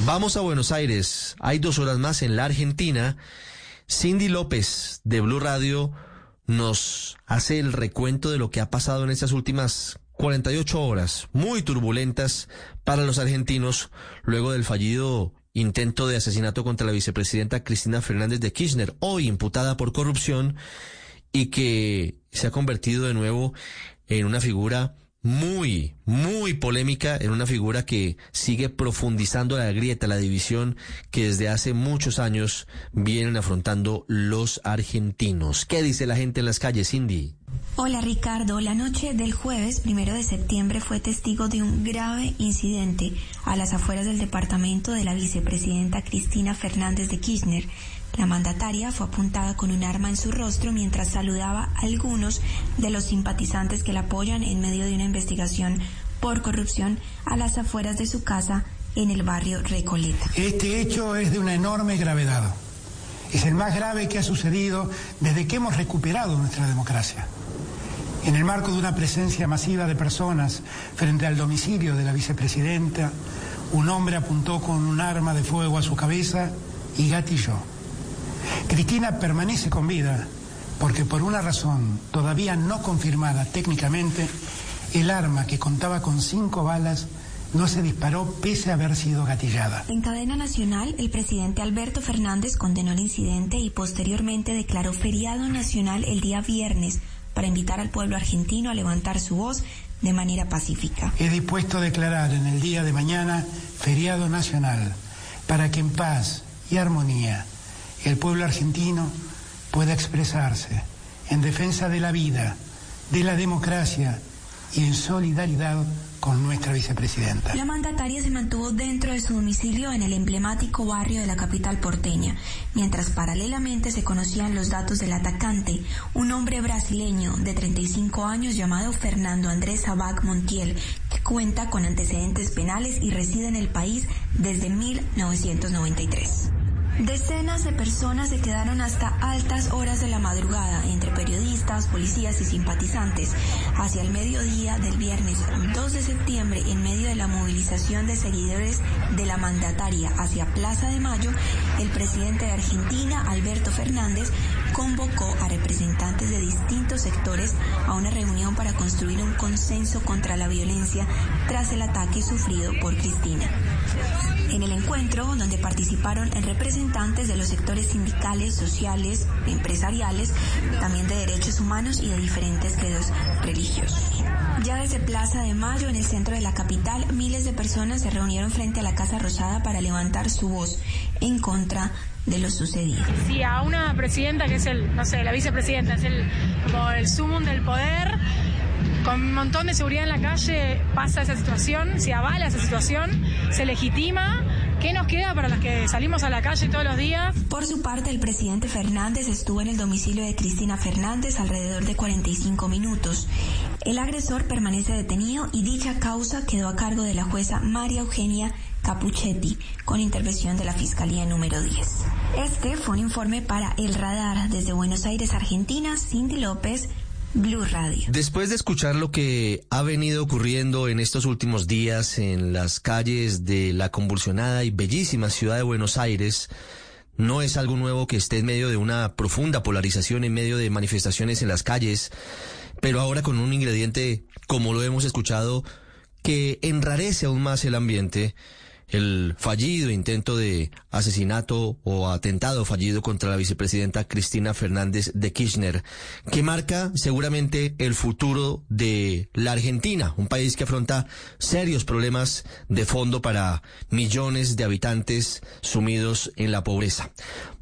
Vamos a Buenos Aires. Hay dos horas más en la Argentina. Cindy López de Blue Radio nos hace el recuento de lo que ha pasado en estas últimas 48 horas, muy turbulentas para los argentinos, luego del fallido intento de asesinato contra la vicepresidenta Cristina Fernández de Kirchner, hoy imputada por corrupción y que se ha convertido de nuevo en una figura muy, muy polémica en una figura que sigue profundizando la grieta, la división que desde hace muchos años vienen afrontando los argentinos. ¿Qué dice la gente en las calles, Cindy? Hola Ricardo, la noche del jueves primero de septiembre fue testigo de un grave incidente a las afueras del departamento de la vicepresidenta Cristina Fernández de Kirchner la mandataria fue apuntada con un arma en su rostro mientras saludaba a algunos de los simpatizantes que la apoyan en medio de una investigación por corrupción a las afueras de su casa en el barrio Recoleta. Este hecho es de una enorme gravedad. Es el más grave que ha sucedido desde que hemos recuperado nuestra democracia. En el marco de una presencia masiva de personas frente al domicilio de la vicepresidenta, un hombre apuntó con un arma de fuego a su cabeza y gatilló. Cristina permanece con vida porque por una razón todavía no confirmada técnicamente, el arma que contaba con cinco balas no se disparó pese a haber sido gatillada. En cadena nacional, el presidente Alberto Fernández condenó el incidente y posteriormente declaró feriado nacional el día viernes para invitar al pueblo argentino a levantar su voz de manera pacífica. He dispuesto a declarar en el día de mañana feriado nacional para que en paz y armonía el pueblo argentino pueda expresarse en defensa de la vida, de la democracia y en solidaridad con nuestra vicepresidenta. La mandataria se mantuvo dentro de su domicilio en el emblemático barrio de la capital porteña, mientras paralelamente se conocían los datos del atacante, un hombre brasileño de 35 años llamado Fernando Andrés Abag Montiel, que cuenta con antecedentes penales y reside en el país desde 1993. Decenas de personas se quedaron hasta altas horas de la madrugada entre periodistas, policías y simpatizantes. Hacia el mediodía del viernes 2 de septiembre, en medio de la movilización de seguidores de la mandataria hacia Plaza de Mayo, el presidente de Argentina, Alberto Fernández, convocó a representantes de distintos sectores a una reunión para construir un consenso contra la violencia tras el ataque sufrido por Cristina. En el encuentro, donde participaron representantes de los sectores sindicales, sociales, empresariales, también de derechos humanos y de diferentes credos religiosos. Ya desde Plaza de Mayo, en el centro de la capital, miles de personas se reunieron frente a la Casa Rosada para levantar su voz en contra de lo sucedido. Si a una presidenta que es el, no sé, la vicepresidenta, es el como el sumum del poder, con un montón de seguridad en la calle pasa esa situación, se avala esa situación, se legitima. ¿Qué nos queda para los que salimos a la calle todos los días? Por su parte, el presidente Fernández estuvo en el domicilio de Cristina Fernández alrededor de 45 minutos. El agresor permanece detenido y dicha causa quedó a cargo de la jueza María Eugenia Capuchetti, con intervención de la Fiscalía número 10. Este fue un informe para El Radar desde Buenos Aires, Argentina, Cindy López, Blue Radio. Después de escuchar lo que ha venido ocurriendo en estos últimos días en las calles de la convulsionada y bellísima ciudad de Buenos Aires, no es algo nuevo que esté en medio de una profunda polarización, en medio de manifestaciones en las calles, pero ahora con un ingrediente, como lo hemos escuchado, que enrarece aún más el ambiente el fallido intento de asesinato o atentado fallido contra la vicepresidenta Cristina Fernández de Kirchner, que marca seguramente el futuro de la Argentina, un país que afronta serios problemas de fondo para millones de habitantes sumidos en la pobreza.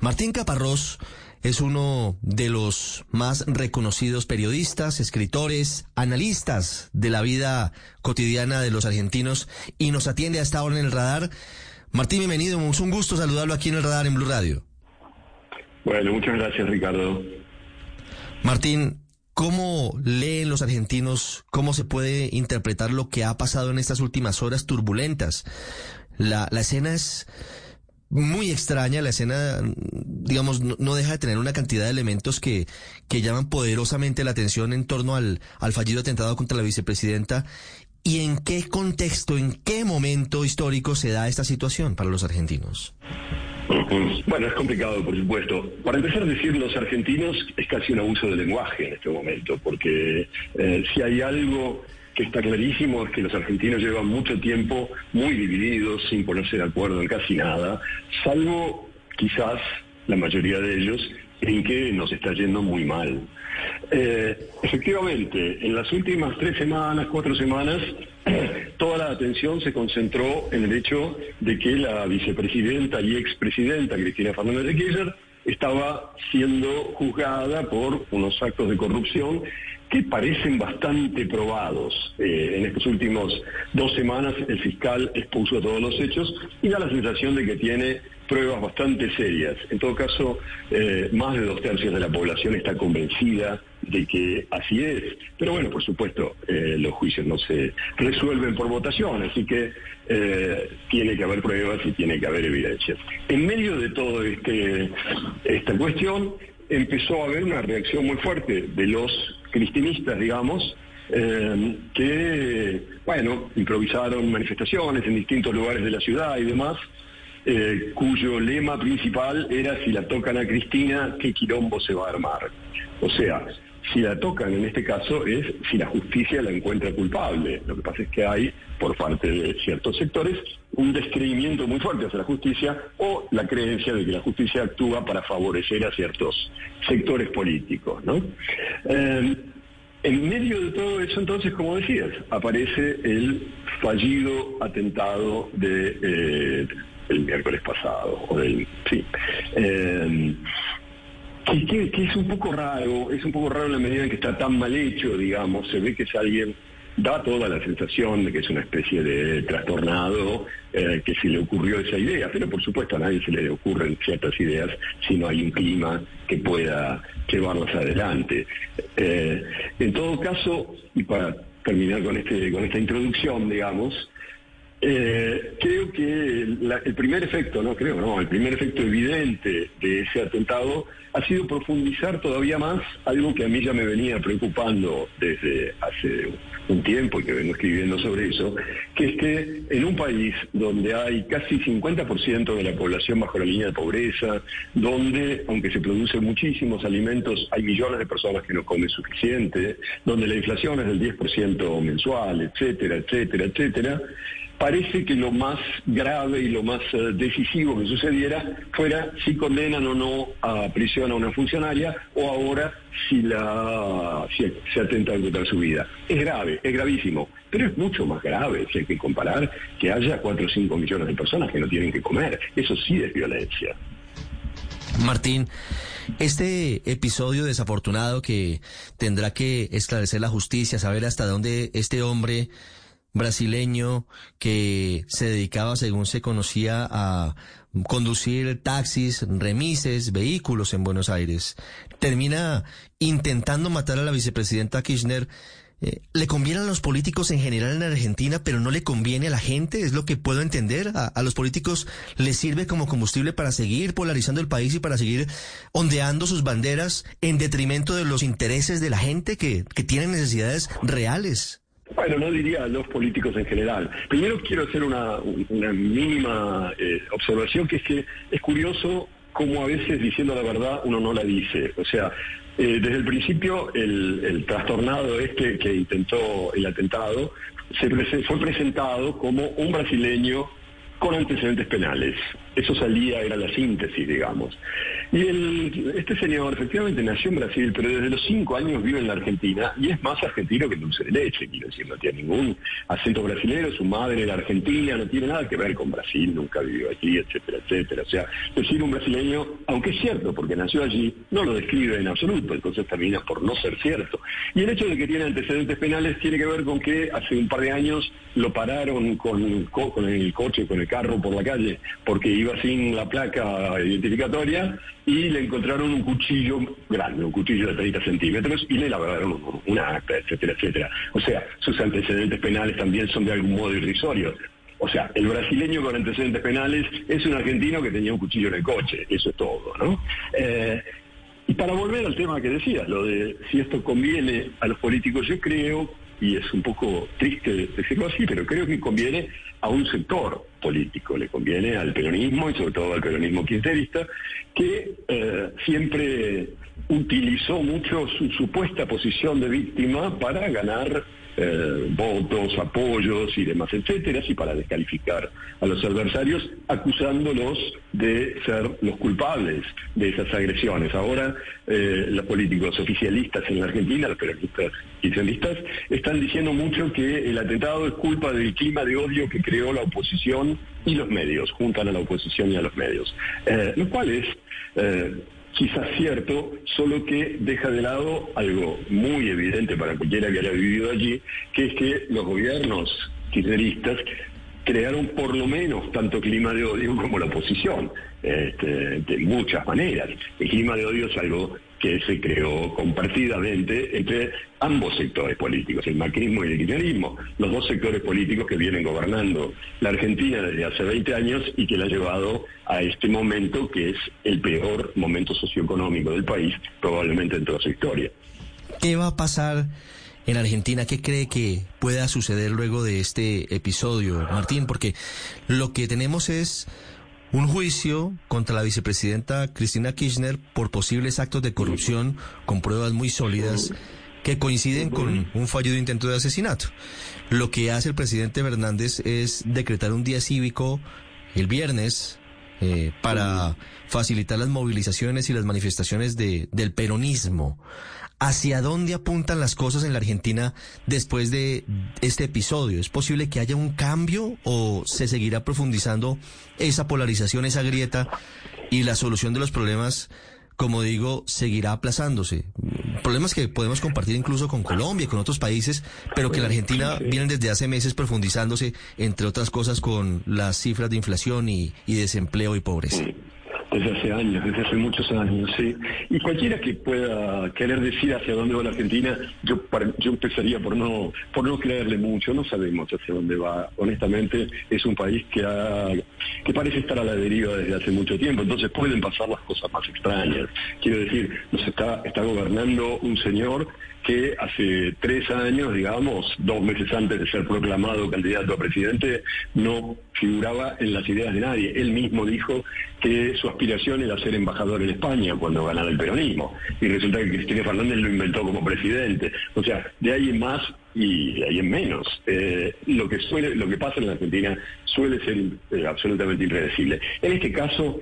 Martín Caparrós es uno de los más reconocidos periodistas, escritores, analistas de la vida cotidiana de los argentinos y nos atiende hasta ahora en el radar. Martín, bienvenido, es un gusto saludarlo aquí en el radar en Blue Radio. Bueno, muchas gracias Ricardo. Martín, ¿cómo leen los argentinos, cómo se puede interpretar lo que ha pasado en estas últimas horas turbulentas? La, la escena es muy extraña. La escena, digamos, no, deja de tener una cantidad de elementos que, que llaman poderosamente la atención en torno al, al fallido atentado contra la vicepresidenta ¿Y en qué contexto, en qué momento histórico se da esta situación para los argentinos? Bueno, es complicado, por supuesto. Para empezar a decir los argentinos es casi un abuso de lenguaje en este momento, porque eh, si hay algo que está clarísimo es que los argentinos llevan mucho tiempo muy divididos, sin ponerse de acuerdo en casi nada, salvo quizás la mayoría de ellos en que nos está yendo muy mal. Eh, efectivamente, en las últimas tres semanas, cuatro semanas, toda la atención se concentró en el hecho de que la vicepresidenta y expresidenta Cristina Fernández de Kirchner estaba siendo juzgada por unos actos de corrupción que parecen bastante probados. Eh, en estas últimas dos semanas el fiscal expuso todos los hechos y da la sensación de que tiene pruebas bastante serias. En todo caso, eh, más de dos tercios de la población está convencida de que así es. Pero bueno, por supuesto, eh, los juicios no se resuelven por votación, así que tiene que haber pruebas y tiene que haber evidencias. En medio de toda este, esta cuestión, empezó a haber una reacción muy fuerte de los cristinistas, digamos, eh, que, bueno, improvisaron manifestaciones en distintos lugares de la ciudad y demás, eh, cuyo lema principal era si la tocan a Cristina, ¿qué quilombo se va a armar? O sea, si la tocan en este caso es si la justicia la encuentra culpable. Lo que pasa es que hay, por parte de ciertos sectores, un descreimiento muy fuerte hacia la justicia o la creencia de que la justicia actúa para favorecer a ciertos sectores políticos. ¿no? Eh, en medio de todo eso, entonces, como decías, aparece el fallido atentado de, eh, del miércoles pasado, sí. Eh, es un poco raro, es un poco raro en la medida en que está tan mal hecho, digamos, se ve que es alguien, da toda la sensación de que es una especie de trastornado eh, que se le ocurrió esa idea, pero por supuesto a nadie se le ocurren ciertas ideas si no hay un clima que pueda llevarlas adelante. Eh, en todo caso, y para terminar con, este, con esta introducción, digamos, eh, creo que el primer efecto, no creo, no, el primer efecto evidente de ese atentado ha sido profundizar todavía más algo que a mí ya me venía preocupando desde hace un tiempo y que vengo escribiendo sobre eso, que es que en un país donde hay casi 50% de la población bajo la línea de pobreza, donde, aunque se producen muchísimos alimentos, hay millones de personas que no comen suficiente, donde la inflación es del 10% mensual, etcétera, etcétera, etcétera, parece que lo más grave y lo más eh, decisivo que sucediera fuera si condenan o no a prisión a una funcionaria o ahora si la si se atenta contra su vida. Es grave, es gravísimo, pero es mucho más grave si hay que comparar que haya 4 o 5 millones de personas que no tienen que comer. Eso sí es violencia. Martín, este episodio desafortunado que tendrá que esclarecer la justicia, saber hasta dónde este hombre brasileño que se dedicaba, según se conocía, a conducir taxis, remises, vehículos en Buenos Aires. Termina intentando matar a la vicepresidenta Kirchner. Eh, ¿Le conviene a los políticos en general en Argentina, pero no le conviene a la gente? Es lo que puedo entender. A, los políticos les sirve como combustible para seguir polarizando el país y para seguir ondeando sus banderas en detrimento de los intereses de la gente que, que tienen necesidades reales. Bueno, no diría a los políticos en general. Primero quiero hacer una, mínima eh, observación, que es que es curioso cómo a veces diciendo la verdad uno no la dice. O sea, eh, desde el principio el, trastornado este que intentó el atentado fue presentado como un brasileño con antecedentes penales. Eso salía, era la síntesis, digamos. Y el, este señor efectivamente nació en Brasil, pero desde los cinco años vive en la Argentina y es más argentino que dulce de leche, quiero decir, no tiene ningún acento brasileño, su madre era argentina, no tiene nada que ver con Brasil, nunca vivió aquí, etcétera, etcétera. O sea, decir un brasileño, aunque es cierto, porque nació allí, no lo describe en absoluto, entonces termina por no ser cierto. Y el hecho de que tiene antecedentes penales tiene que ver con que hace un par de años lo pararon con, con el coche, con el carro por la calle, porque iba sin la placa identificatoria y le encontraron un cuchillo grande, un cuchillo de 30 centímetros, y le labraron una acta, etcétera, etcétera. O sea, sus antecedentes penales también son de algún modo irrisorios. O sea, el brasileño con antecedentes penales es un argentino que tenía un cuchillo en el coche, eso es todo, ¿no? Eh, y para volver al tema que decías, lo de si esto conviene a los políticos, yo creo y es un poco triste decirlo así, pero creo que conviene a un sector político, le conviene al peronismo y sobre todo al peronismo kirchnerista, que eh, siempre utilizó mucho su supuesta posición de víctima para ganar eh, votos, apoyos y demás, etcétera, y para descalificar a los adversarios, acusándolos de ser los culpables de esas agresiones. Ahora eh, los políticos oficialistas en la Argentina, los peronistas oficialistas, están diciendo mucho que el atentado es culpa del clima de odio que creó la oposición y los medios, juntan a la oposición y a los medios. Eh, lo cual es quizás cierto, solo que deja de lado algo muy evidente para cualquiera que haya vivido allí, que es que los gobiernos kirchneristas crearon por lo menos tanto clima de odio como la oposición, este, de muchas maneras. El clima de odio es algo que se creó compartidamente entre ambos sectores políticos, el macrismo y el kirchnerismo, los dos sectores políticos que vienen gobernando la Argentina desde hace 20 años y que la ha llevado a este momento que es el peor momento socioeconómico del país, probablemente en toda su historia. ¿Qué va a pasar en Argentina? ¿Qué cree que pueda suceder luego de este episodio, Martín? Porque lo que tenemos es un juicio contra la vicepresidenta Cristina Kirchner por posibles actos de corrupción con pruebas muy sólidas que coinciden con un fallido intento de asesinato. Lo que hace el presidente Fernández es decretar un día cívico el viernes eh, para facilitar las movilizaciones y las manifestaciones de, del peronismo. ¿Hacia dónde apuntan las cosas en la Argentina después de este episodio? ¿Es posible que haya un cambio o se seguirá profundizando esa polarización, esa grieta y la solución de los problemas, como digo, seguirá aplazándose? Problemas que podemos compartir incluso con Colombia y con otros países, pero que en la Argentina vienen desde hace meses profundizándose, entre otras cosas, con las cifras de inflación y, y desempleo y pobreza desde hace años, desde hace muchos años, sí. Y cualquiera que pueda querer decir hacia dónde va la Argentina, yo yo empezaría por no por no creerle mucho, no sabemos hacia dónde va. Honestamente, es un país que ha, que parece estar a la deriva desde hace mucho tiempo, entonces pueden pasar las cosas más extrañas. Quiero decir, nos está está gobernando un señor que hace tres años, digamos, dos meses antes de ser proclamado candidato a presidente, no figuraba en las ideas de nadie. Él mismo dijo que su aspiración era ser embajador en España cuando ganara el peronismo. Y resulta que Cristina Fernández lo inventó como presidente. O sea, de ahí en más y de ahí en menos. Eh, lo que suele, lo que pasa en la Argentina suele ser eh, absolutamente impredecible. En este caso,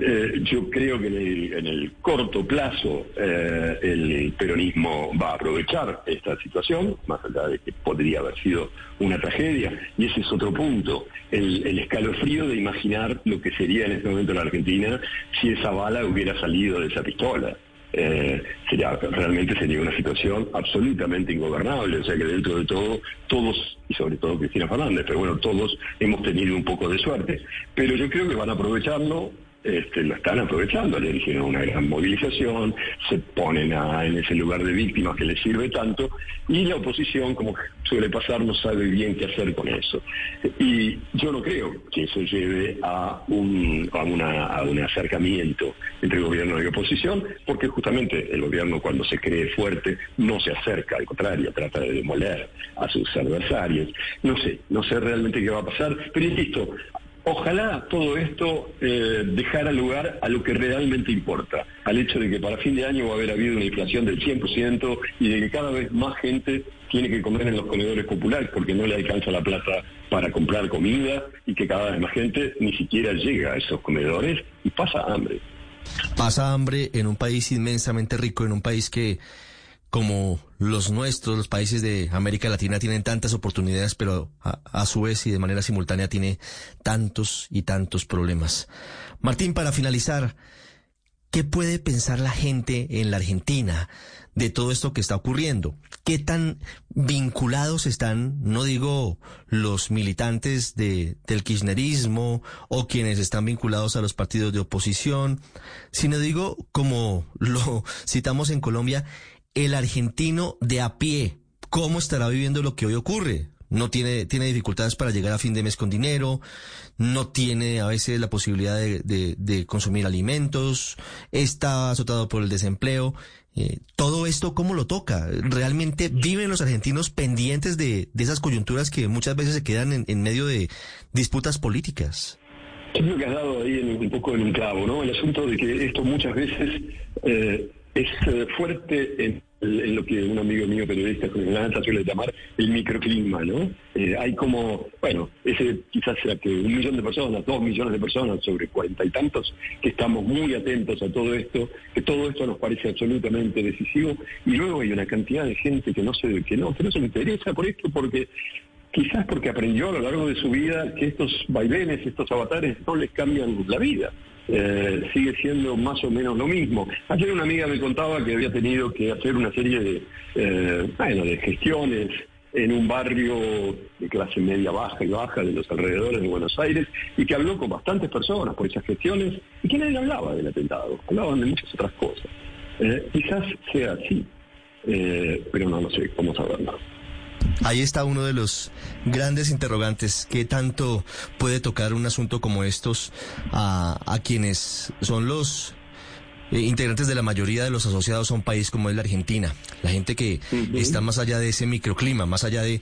eh, yo creo que en el, corto plazo eh, el peronismo va a aprovechar esta situación, más allá de que podría haber sido una tragedia, y ese es otro punto, el, escalofrío de imaginar lo que sería en este momento la Argentina si esa bala hubiera salido de esa pistola. Eh, sería, realmente sería una situación absolutamente ingobernable. O sea que dentro de todo, todos, y sobre todo Cristina Fernández, pero bueno, todos hemos tenido un poco de suerte. Pero yo creo que van a aprovecharlo este, lo están aprovechando, le dijeron una gran movilización, se ponen en ese lugar de víctimas que les sirve tanto, y la oposición, como suele pasar, no sabe bien qué hacer con eso. Y yo no creo que eso lleve a un, a un acercamiento entre gobierno y oposición, porque justamente el gobierno cuando se cree fuerte no se acerca, al contrario, trata de demoler a sus adversarios. No sé, no sé realmente qué va a pasar, pero insisto, Ojalá todo esto eh, dejara lugar a lo que realmente importa, al hecho de que para fin de año va a haber habido una inflación del 100% y de que cada vez más gente tiene que comer en los comedores populares porque no le alcanza la plata para comprar comida y que cada vez más gente ni siquiera llega a esos comedores y pasa hambre. Pasa hambre en un país inmensamente rico, en un país que como los nuestros, los países de América Latina tienen tantas oportunidades, pero a, su vez y de manera simultánea tiene tantos y tantos problemas. Martín, para finalizar, ¿qué puede pensar la gente en la Argentina de todo esto que está ocurriendo? ¿Qué tan vinculados están, no digo los militantes de, del kirchnerismo o quienes están vinculados a los partidos de oposición, sino digo, como lo citamos en Colombia, el argentino de a pie, ¿cómo estará viviendo lo que hoy ocurre? no tiene, tiene dificultades para llegar a fin de mes con dinero, no tiene a veces la posibilidad de, consumir alimentos, está azotado por el desempleo. Eh, todo esto, ¿cómo lo toca? ¿Realmente viven los argentinos pendientes de, esas coyunturas que muchas veces se quedan en, medio de disputas políticas? Yo creo que has dado ahí un poco en un clavo, ¿no? El asunto de que esto muchas veces eh, es eh, fuerte en lo que un amigo mío periodista con el suele llamar el microclima, ¿no? Eh, hay como, bueno, ese quizás sea que un millón de personas, dos millones de personas sobre cuarenta y tantos, que estamos muy atentos a todo esto, que todo esto nos parece absolutamente decisivo, y luego hay una cantidad de gente que no se, que no, que no se interesa por esto, porque quizás porque aprendió a lo largo de su vida que estos vaivenes, estos avatares no les cambian la vida. Eh, sigue siendo más o menos lo mismo. Ayer una amiga me contaba que había tenido que hacer una serie de, eh, bueno, de gestiones en un barrio de clase media baja y baja de los alrededores de Buenos Aires y que habló con bastantes personas por esas gestiones y que nadie hablaba del atentado, hablaban de muchas otras cosas. Eh, quizás sea así, pero no lo sé cómo saberlo. Ahí está uno de los grandes interrogantes. ¿Qué tanto puede tocar un asunto como estos a, quienes son los eh, integrantes de la mayoría de los asociados a un país como es la Argentina? La gente que está más allá de ese microclima, más allá de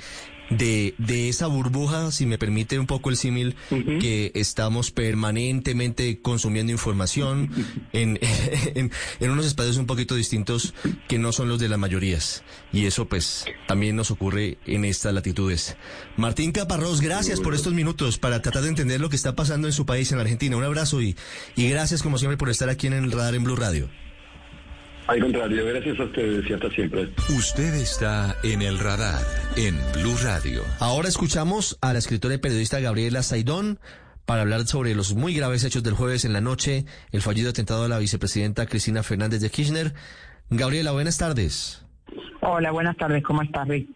de, de esa burbuja, si me permite un poco el símil, que estamos permanentemente consumiendo información en, en, unos espacios un poquito distintos que no son los de las mayorías. Y eso pues también nos ocurre en estas latitudes. Martín Caparrós, gracias por estos minutos para tratar de entender lo que está pasando en su país, en Argentina. Un abrazo y, y gracias como siempre por estar aquí en el radar en Blue Radio. Al contrario, gracias a ustedes y hasta siempre. Usted está en el radar en Blue Radio. Ahora escuchamos a la escritora y periodista Gabriela Saidón para hablar sobre los muy graves hechos del jueves en la noche, el fallido atentado a la vicepresidenta Cristina Fernández de Kirchner. Gabriela, buenas tardes. Hola, buenas tardes, ¿cómo estás, Rick?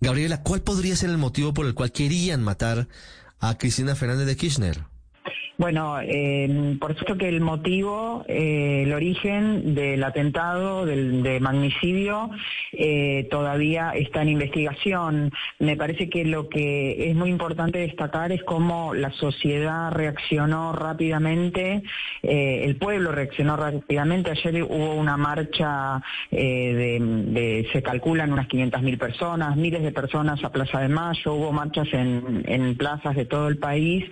Gabriela, ¿cuál podría ser el motivo por el cual querían matar a Cristina Fernández de Kirchner? Bueno, eh, por supuesto que el motivo, eh, el origen del atentado, del de magnicidio, eh, todavía está en investigación. Me parece que lo que es muy importante destacar es cómo la sociedad reaccionó rápidamente, eh, el pueblo reaccionó rápidamente. Ayer hubo una marcha de, de, se calculan unas 500.000 personas, miles de personas a Plaza de Mayo, hubo marchas en, en plazas de todo el país,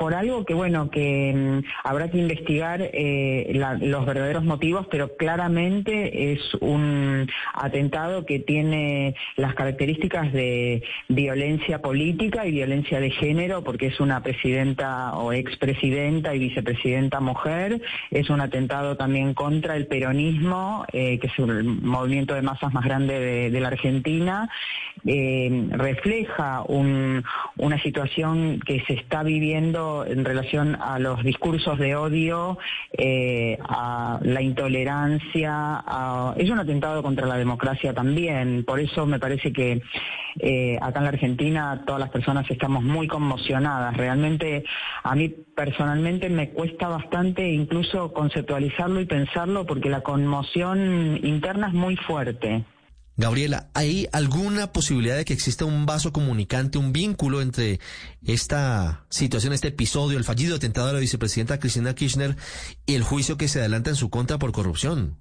por algo que bueno, que mm, habrá que investigar eh, los verdaderos motivos, pero claramente es un atentado que tiene las características de violencia política y violencia de género, porque es una presidenta o expresidenta y vicepresidenta mujer. Es un atentado también contra el peronismo, eh, que es el movimiento de masas más grande de, la Argentina. Eh, refleja una situación que se está viviendo en relación a los discursos de odio, eh, a la intolerancia, es un atentado contra la democracia también. Por eso me parece que eh, acá en la Argentina todas las personas estamos muy conmocionadas. Realmente a mí personalmente me cuesta bastante incluso conceptualizarlo y pensarlo porque la conmoción interna es muy fuerte. Gabriela, ¿hay alguna posibilidad de que exista un vaso comunicante, un vínculo entre esta situación, este episodio, el fallido atentado a la vicepresidenta Cristina Kirchner y el juicio que se adelanta en su contra por corrupción?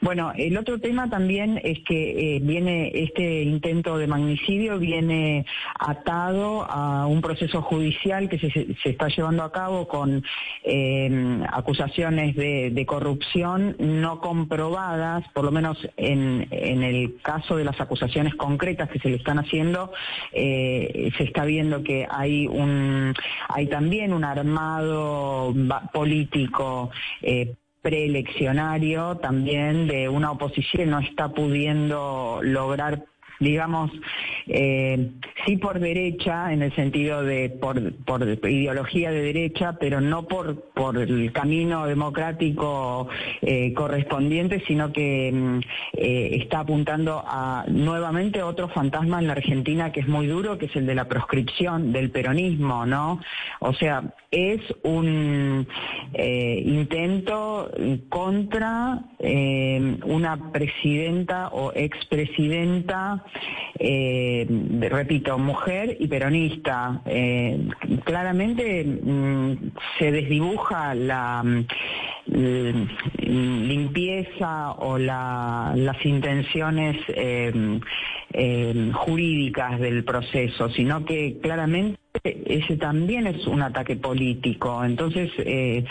Bueno, el otro tema también es que eh, viene este intento de magnicidio viene atado a un proceso judicial que se, está llevando a cabo con eh, acusaciones de, corrupción no comprobadas, por lo menos en, el caso de las acusaciones concretas que se le están haciendo, eh, se está viendo que hay un hay también un armado político preeleccionario también de una oposición no está pudiendo lograr digamos, eh, sí por derecha, en el sentido de por, ideología de derecha, pero no por, por el camino democrático eh, correspondiente, sino que mm, eh, está apuntando a nuevamente otro fantasma en la Argentina que es muy duro, que es el de la proscripción del peronismo, ¿no? O sea, es un intento contra una presidenta o expresidenta eh, repito, mujer y peronista. Eh, claramente mm, se desdibuja la mm, limpieza o las intenciones eh, jurídicas del proceso, sino que claramente ese también es un ataque político. Entonces, eh,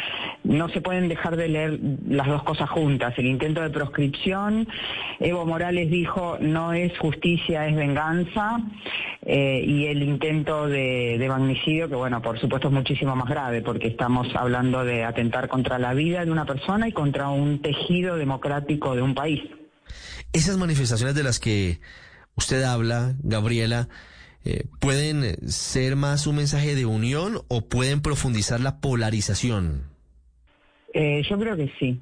no se pueden dejar de leer las dos cosas juntas. El intento de proscripción, Evo Morales dijo, no es justicia, es venganza. Eh, y el intento de, de, magnicidio, que bueno, por supuesto es muchísimo más grave, porque estamos hablando de atentar contra la vida de una persona y contra un tejido democrático de un país. Esas manifestaciones de las que usted habla, Gabriela, eh, ¿pueden ser más un mensaje de unión o pueden profundizar la polarización? Eh, yo creo que sí.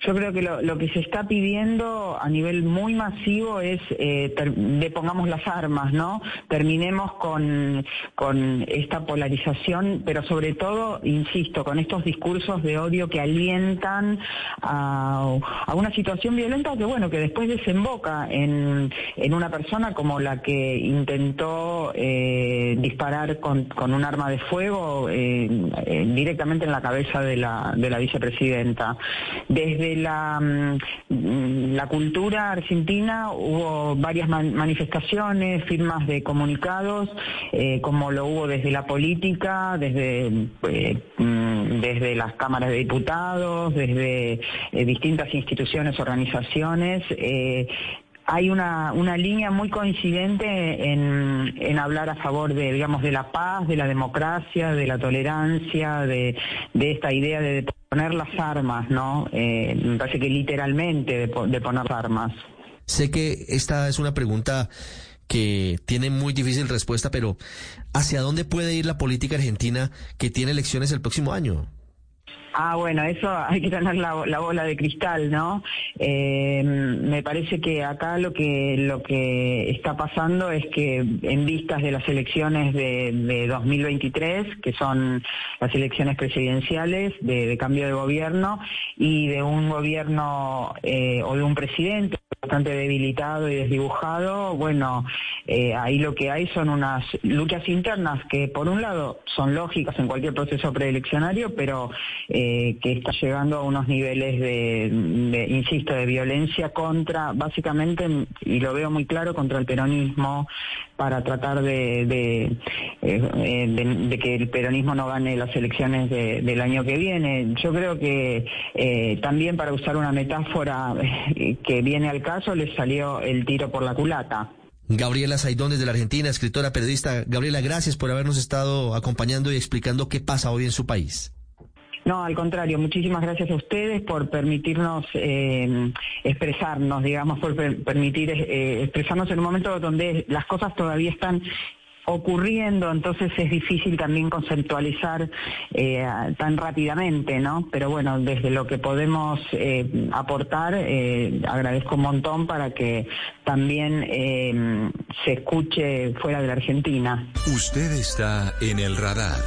Yo creo que lo, que se está pidiendo a nivel muy masivo es eh, las armas, ¿no? Terminemos con, con esta polarización, pero sobre todo, insisto, con estos discursos de odio que alientan a, una situación violenta que, bueno, que después desemboca en, en una persona como la que intentó eh, disparar con, con, un arma de fuego eh, directamente en la cabeza de la, de la vicepresidenta desde la, mm, la cultura argentina hubo varias manifestaciones, firmas de comunicados, eh, como lo hubo desde la política, desde, eh, mm, desde las cámaras de diputados, desde eh, distintas instituciones, organizaciones. Hay una, una línea muy coincidente en, en, hablar a favor de, digamos, de la paz, de la democracia, de la tolerancia, de, de esta idea de poner las armas, ¿no? Eh, me parece que literalmente de, de poner armas. Sé que esta es una pregunta que tiene muy difícil respuesta, pero ¿hacia dónde puede ir la política argentina que tiene elecciones el próximo año? Ah, bueno, eso hay que tener la, bola de cristal, ¿no? Eh, me parece que acá lo que lo que está pasando es que en vistas de las elecciones de, 2023, que son las elecciones presidenciales de, cambio de gobierno y de un gobierno eh, o de un presidente bastante debilitado y desdibujado, bueno, eh, ahí lo que hay son unas luchas internas que por un lado son lógicas en cualquier proceso preeleccionario, pero eh, que está llegando a unos niveles de, insisto, de violencia contra, básicamente, y lo veo muy claro, contra el peronismo, para tratar de, eh, que el peronismo no gane las elecciones del año que viene. Yo creo que también para usar una metáfora que viene al caso, le salió el tiro por la culata. Gabriela Saidón desde la Argentina, escritora, periodista. Gabriela, gracias por habernos estado acompañando y explicando qué pasa hoy en su país. No, al contrario, muchísimas gracias a ustedes por permitirnos eh, expresarnos, digamos, por permitir eh, expresarnos en un momento donde las cosas todavía están ocurriendo, entonces es difícil también conceptualizar eh, tan rápidamente, ¿no? Pero bueno, desde lo que podemos eh, aportar, eh, agradezco un montón para que también se escuche fuera de la Argentina. Usted está en el radar.